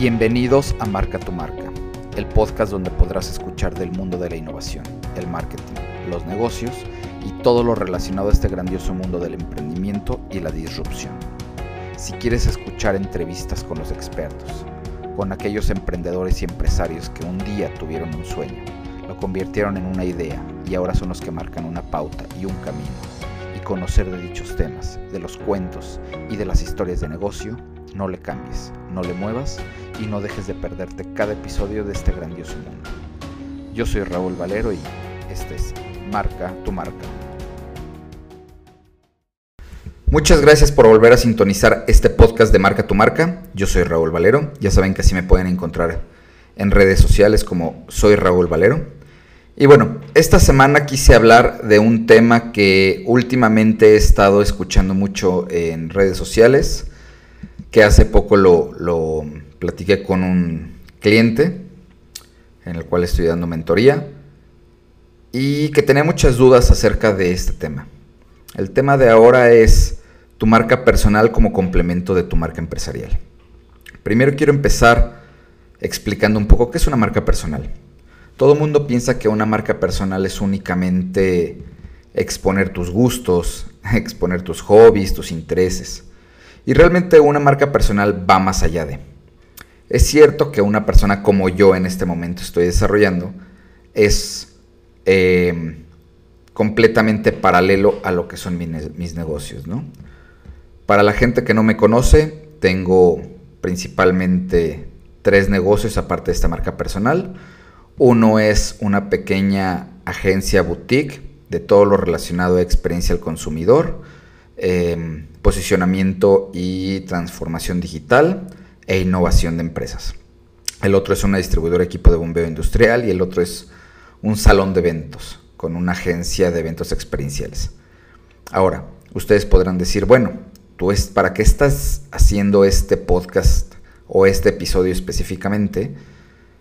Bienvenidos a Marca tu Marca, el podcast donde podrás escuchar del mundo de la innovación, el marketing, los negocios y todo lo relacionado a este grandioso mundo del emprendimiento y la disrupción. Si quieres escuchar entrevistas con los expertos, con aquellos emprendedores y empresarios que un día tuvieron un sueño, lo convirtieron en una idea y ahora son los que marcan una pauta y un camino, y conocer de dichos temas, de los cuentos y de las historias de negocio, no le cambies, no le muevas y no dejes de perderte cada episodio de este grandioso mundo. Yo soy Raúl Valero y este es Marca tu Marca. Muchas gracias por volver a sintonizar este podcast de Marca tu Marca. Yo soy Raúl Valero. Ya saben que así me pueden encontrar en redes sociales como soy Raúl Valero. Y bueno, esta semana quise hablar de un tema que últimamente he estado escuchando mucho en redes sociales que hace poco lo, lo platiqué con un cliente en el cual estoy dando mentoría y que tenía muchas dudas acerca de este tema. El tema de ahora es tu marca personal como complemento de tu marca empresarial. Primero quiero empezar explicando un poco qué es una marca personal. Todo mundo piensa que una marca personal es únicamente exponer tus gustos, exponer tus hobbies, tus intereses. Y realmente una marca personal va más allá de. Es cierto que una persona como yo en este momento estoy desarrollando es eh, completamente paralelo a lo que son mis, negocios, ¿no? Para la gente que no me conoce, tengo principalmente tres negocios aparte de esta marca personal. Uno es una pequeña agencia boutique de todo lo relacionado a experiencia al consumidor, em, posicionamiento y transformación digital e innovación de empresas. El otro es una distribuidora equipo de bombeo industrial y el otro es un salón de eventos con una agencia de eventos experienciales. Ahora, ustedes podrán decir, bueno, ¿tú ¿para qué estás haciendo este podcast o este episodio específicamente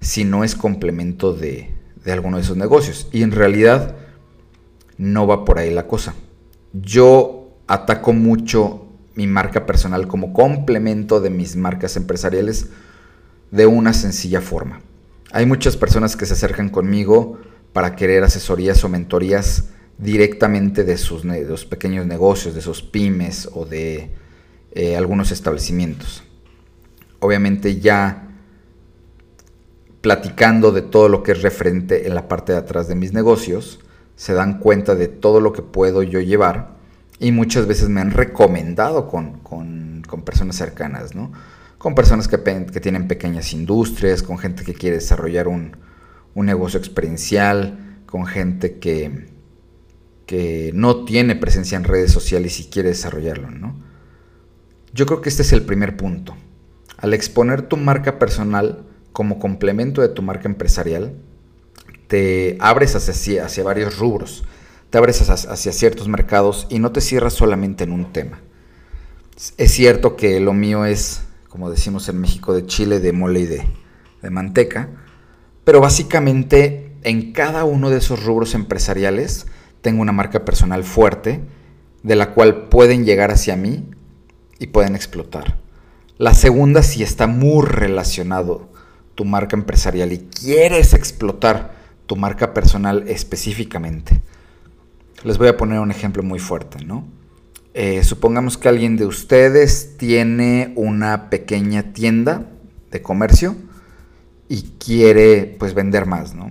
si no es complemento de, de alguno de esos negocios? Y en realidad no va por ahí la cosa. Yo ataco mucho mi marca personal como complemento de mis marcas empresariales de una sencilla forma. Hay muchas personas que se acercan conmigo para querer asesorías o mentorías directamente de sus, pequeños negocios, de sus pymes o de eh, algunos establecimientos. Obviamente ya platicando de todo lo que es referente en la parte de atrás de mis negocios, se dan cuenta de todo lo que puedo yo llevar y muchas veces me han recomendado con, personas cercanas, ¿no? Con personas que, que, tienen pequeñas industrias, con gente que quiere desarrollar un, negocio experiencial, con gente que, que no tiene presencia en redes sociales y quiere desarrollarlo, ¿no? Yo creo que este es el primer punto. Al exponer tu marca personal como complemento de tu marca empresarial, te abres hacia, hacia varios rubros te abres hacia, ciertos mercados y no te cierras solamente en un tema. Es cierto que lo mío es, como decimos en México, de chile, de mole y de, de manteca, pero básicamente en cada uno de esos rubros empresariales tengo una marca personal fuerte de la cual pueden llegar hacia mí y pueden explotar. La segunda, si está muy relacionado tu marca empresarial y quieres explotar tu marca personal específicamente. Les voy a poner un ejemplo muy fuerte, ¿no? Eh, supongamos que alguien de ustedes tiene una pequeña tienda de comercio y quiere pues vender más, ¿no?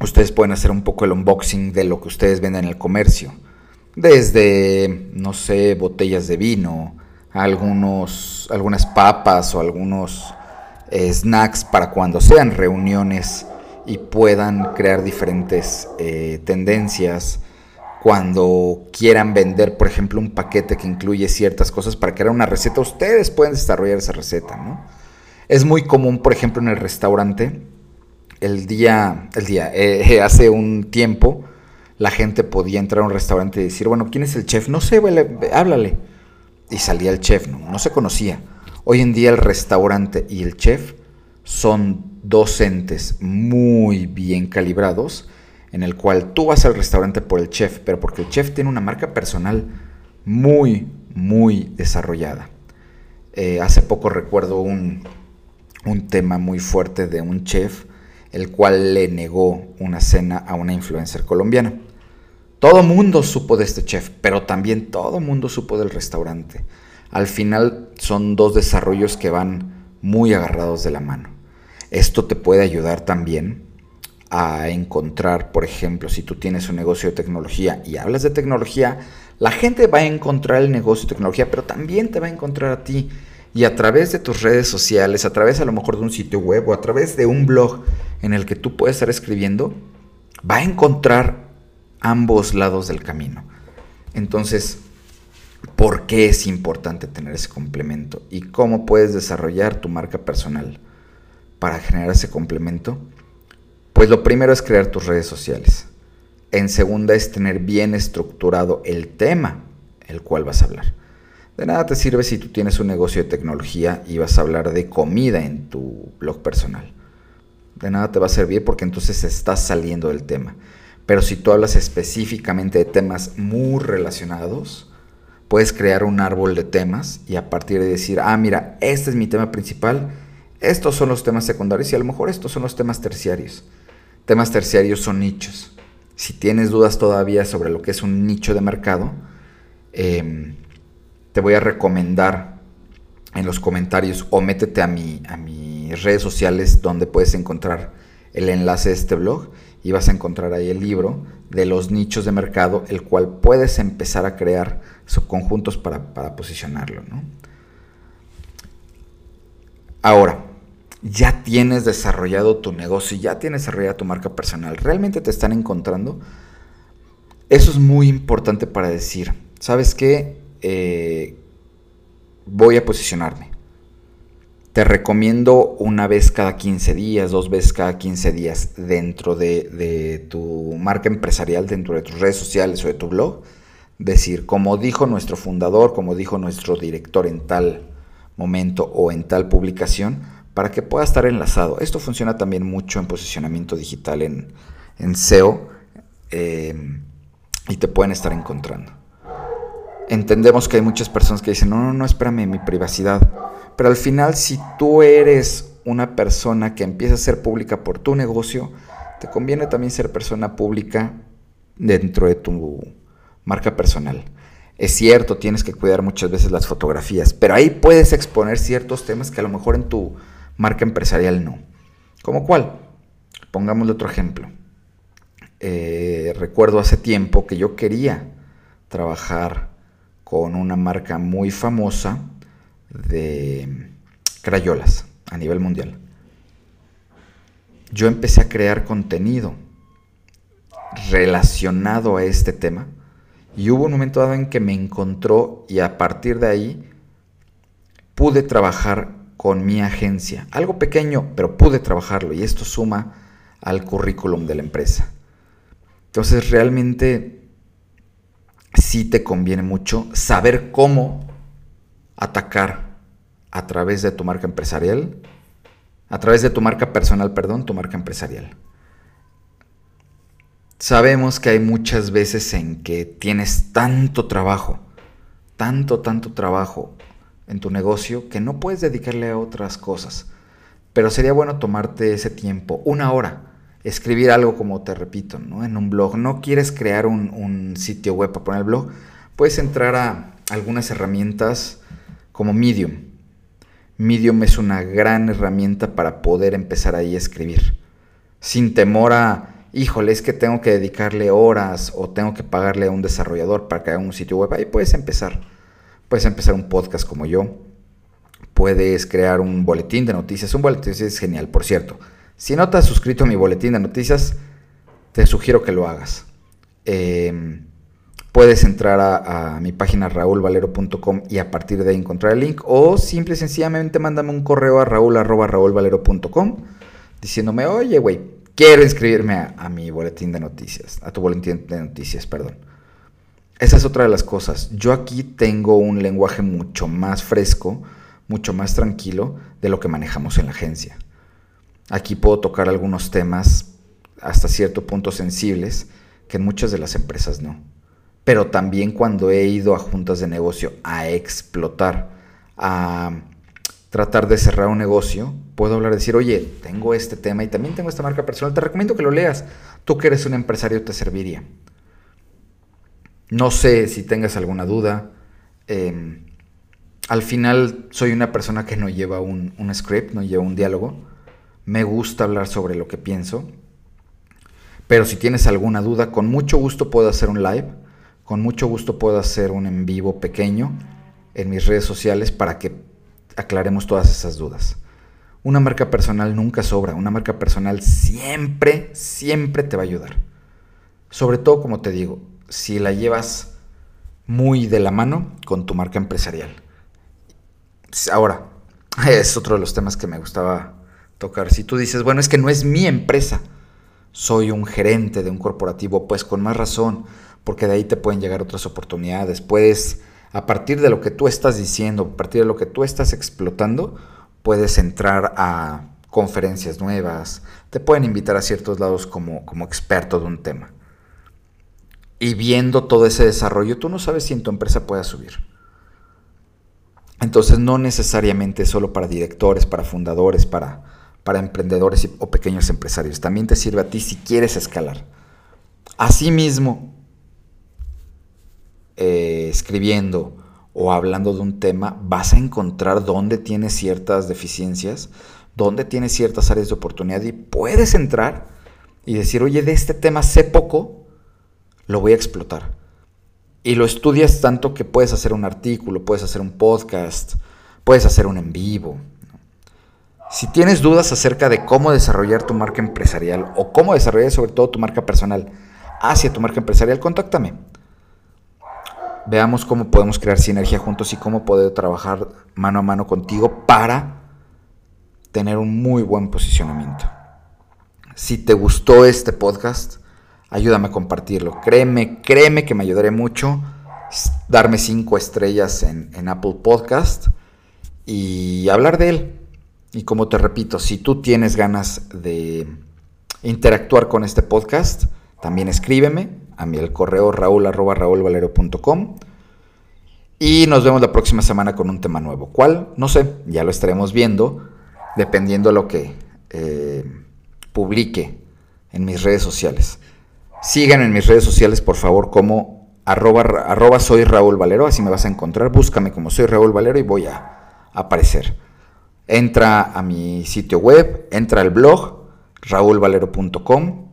Ustedes pueden hacer un poco el unboxing de lo que ustedes venden en el comercio. Desde, no sé, botellas de vino, algunos, algunas papas o algunos eh, snacks para cuando sean reuniones y puedan crear diferentes eh, tendencias cuando quieran vender, por ejemplo, un paquete que incluye ciertas cosas para crear una receta, ustedes pueden desarrollar esa receta, ¿no? Es muy común, por ejemplo, en el restaurante, el día, el día, eh, hace un tiempo, la gente podía entrar a un restaurante y decir, bueno, ¿quién es el chef? No sé, háblale. Y salía el chef, no, no se conocía. Hoy en día el restaurante y el chef son docentes muy bien calibrados, en el cual tú vas al restaurante por el chef, pero porque el chef tiene una marca personal muy, muy desarrollada. Eh, hace poco recuerdo un, un tema muy fuerte de un chef, el cual le negó una cena a una influencer colombiana. Todo mundo supo de este chef, pero también todo mundo supo del restaurante. Al final son dos desarrollos que van muy agarrados de la mano. Esto te puede ayudar también a encontrar, por ejemplo, si tú tienes un negocio de tecnología y hablas de tecnología, la gente va a encontrar el negocio de tecnología, pero también te va a encontrar a ti. Y a través de tus redes sociales, a través a lo mejor de un sitio web o a través de un blog en el que tú puedes estar escribiendo, va a encontrar ambos lados del camino. Entonces, ¿por qué es importante tener ese complemento? ¿Y cómo puedes desarrollar tu marca personal para generar ese complemento? Pues lo primero es crear tus redes sociales. En segunda es tener bien estructurado el tema el cual vas a hablar. De nada te sirve si tú tienes un negocio de tecnología y vas a hablar de comida en tu blog personal. De nada te va a servir porque entonces estás saliendo del tema. Pero si tú hablas específicamente de temas muy relacionados, puedes crear un árbol de temas y a partir de decir, ah, mira, este es mi tema principal, estos son los temas secundarios y a lo mejor estos son los temas terciarios. Temas terciarios son nichos. Si tienes dudas todavía sobre lo que es un nicho de mercado, eh, te voy a recomendar en los comentarios o métete a, mi, a mis redes sociales donde puedes encontrar el enlace de este blog y vas a encontrar ahí el libro de los nichos de mercado, el cual puedes empezar a crear subconjuntos para, para posicionarlo. Ahora, ya tienes desarrollado tu negocio, ya tienes desarrollada tu marca personal, realmente te están encontrando. Eso es muy importante para decir, ¿sabes qué? Eh, voy a posicionarme. Te recomiendo una vez cada 15 días, dos veces cada 15 días dentro de, tu marca empresarial, dentro de tus redes sociales o de tu blog, decir, como dijo nuestro fundador, como dijo nuestro director en tal momento o en tal publicación, para que pueda estar enlazado. Esto funciona también mucho en posicionamiento digital, en, SEO, eh, y te pueden estar encontrando entendemos que hay muchas personas que dicen, no, no, no, espérame, mi privacidad. Pero al final, si tú eres una persona que empieza a ser pública por tu negocio, te conviene también ser persona pública dentro de tu marca personal. Es cierto, tienes que cuidar muchas veces las fotografías, pero ahí puedes exponer ciertos temas que a lo mejor en tu marca empresarial no. ¿Cómo cuál? Pongámosle otro ejemplo. Eh, recuerdo hace tiempo que yo quería trabajar con una marca muy famosa de crayolas a nivel mundial. Yo empecé a crear contenido relacionado a este tema y hubo un momento dado en que me encontró y a partir de ahí pude trabajar con mi agencia. Algo pequeño, pero pude trabajarlo y esto suma al currículum de la empresa. Entonces realmente sí te conviene mucho saber cómo atacar a través de tu marca empresarial, a través de tu marca personal, perdón, tu marca empresarial. Sabemos que hay muchas veces en que tienes tanto trabajo, tanto, tanto trabajo en tu negocio que no puedes dedicarle a otras cosas. Pero sería bueno tomarte ese tiempo, una hora, escribir algo como te repito, ¿no? En un blog. No quieres crear un, sitio web para poner el blog. Puedes entrar a algunas herramientas como Medium. Medium es una gran herramienta para poder empezar ahí a escribir. Sin temor a, híjole, es que tengo que dedicarle horas o tengo que pagarle a un desarrollador para que haga un sitio web. Ahí puedes empezar. Puedes empezar un podcast como yo. Puedes crear un boletín de noticias. Un boletín es genial, por cierto si no te has suscrito a mi boletín de noticias, te sugiero que lo hagas. Em, puedes entrar a, mi página raulvalero.com y a partir de ahí encontrar el link. O simple y sencillamente mándame un correo a raul.raulvalero.com diciéndome, oye, güey, quiero inscribirme a, a, mi boletín de noticias, a tu boletín de noticias, perdón. Esa es otra de las cosas. Yo aquí tengo un lenguaje mucho más fresco, mucho más tranquilo de lo que manejamos en la agencia. Aquí puedo tocar algunos temas hasta cierto punto sensibles que en muchas de las empresas no. Pero también cuando he ido a juntas de negocio a explotar, a tratar de cerrar un negocio, puedo hablar, decir, oye, tengo este tema y también tengo esta marca personal, te recomiendo que lo leas. Tú que eres un empresario te serviría. No sé si tengas alguna duda. Em, al final soy una persona que no lleva un, un script, no lleva un diálogo. Me gusta hablar sobre lo que pienso. Pero si tienes alguna duda, con mucho gusto puedo hacer un live. Con mucho gusto puedo hacer un en vivo pequeño en mis redes sociales para que aclaremos todas esas dudas. Una marca personal nunca sobra. Una marca personal siempre, siempre te va a ayudar. Sobre todo, como te digo, si la llevas muy de la mano con tu marca empresarial. Ahora, es otro de los temas que me gustaba tocar. Si tú dices, bueno, es que no es mi empresa, soy un gerente de un corporativo, pues con más razón, porque de ahí te pueden llegar otras oportunidades. Puedes, a partir de lo que tú estás diciendo, a partir de lo que tú estás explotando, puedes entrar a conferencias nuevas, te pueden invitar a ciertos lados como, como experto de un tema y viendo todo ese desarrollo, tú no sabes si en tu empresa pueda subir. Entonces no necesariamente solo para directores, para fundadores, para, para emprendedores o pequeños empresarios. También te sirve a ti si quieres escalar. Asimismo, eh, escribiendo o hablando de un tema, vas a encontrar dónde tienes ciertas deficiencias, dónde tienes ciertas áreas de oportunidad y puedes entrar y decir, oye, de este tema sé poco, lo voy a explotar. Y lo estudias tanto que puedes hacer un artículo, puedes hacer un podcast, puedes hacer un en vivo. Si tienes dudas acerca de cómo desarrollar tu marca empresarial o cómo desarrollar sobre todo tu marca personal hacia tu marca empresarial, contáctame. Veamos cómo podemos crear sinergia juntos y cómo poder trabajar mano a mano contigo para tener un muy buen posicionamiento. Si te gustó este podcast, ayúdame a compartirlo. Créeme, créeme que me ayudaré mucho. Darme cinco estrellas en, Apple Podcast y hablar de él. Y como te repito, si tú tienes ganas de interactuar con este podcast, también escríbeme a mi el correo raúl y nos vemos la próxima semana con un tema nuevo. ¿Cuál? No sé, ya lo estaremos viendo dependiendo de lo que eh, publique en mis redes sociales. Sigan en mis redes sociales, por favor, como arroba, soy Raúl Valero, así me vas a encontrar. Búscame como soy Raúl Valero y voy a aparecer. Entra a mi sitio web, entra al blog raúlvalero.com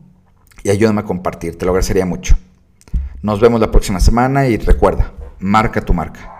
y ayúdame a compartir, te lo agradecería mucho. Nos vemos la próxima semana y recuerda, marca tu marca.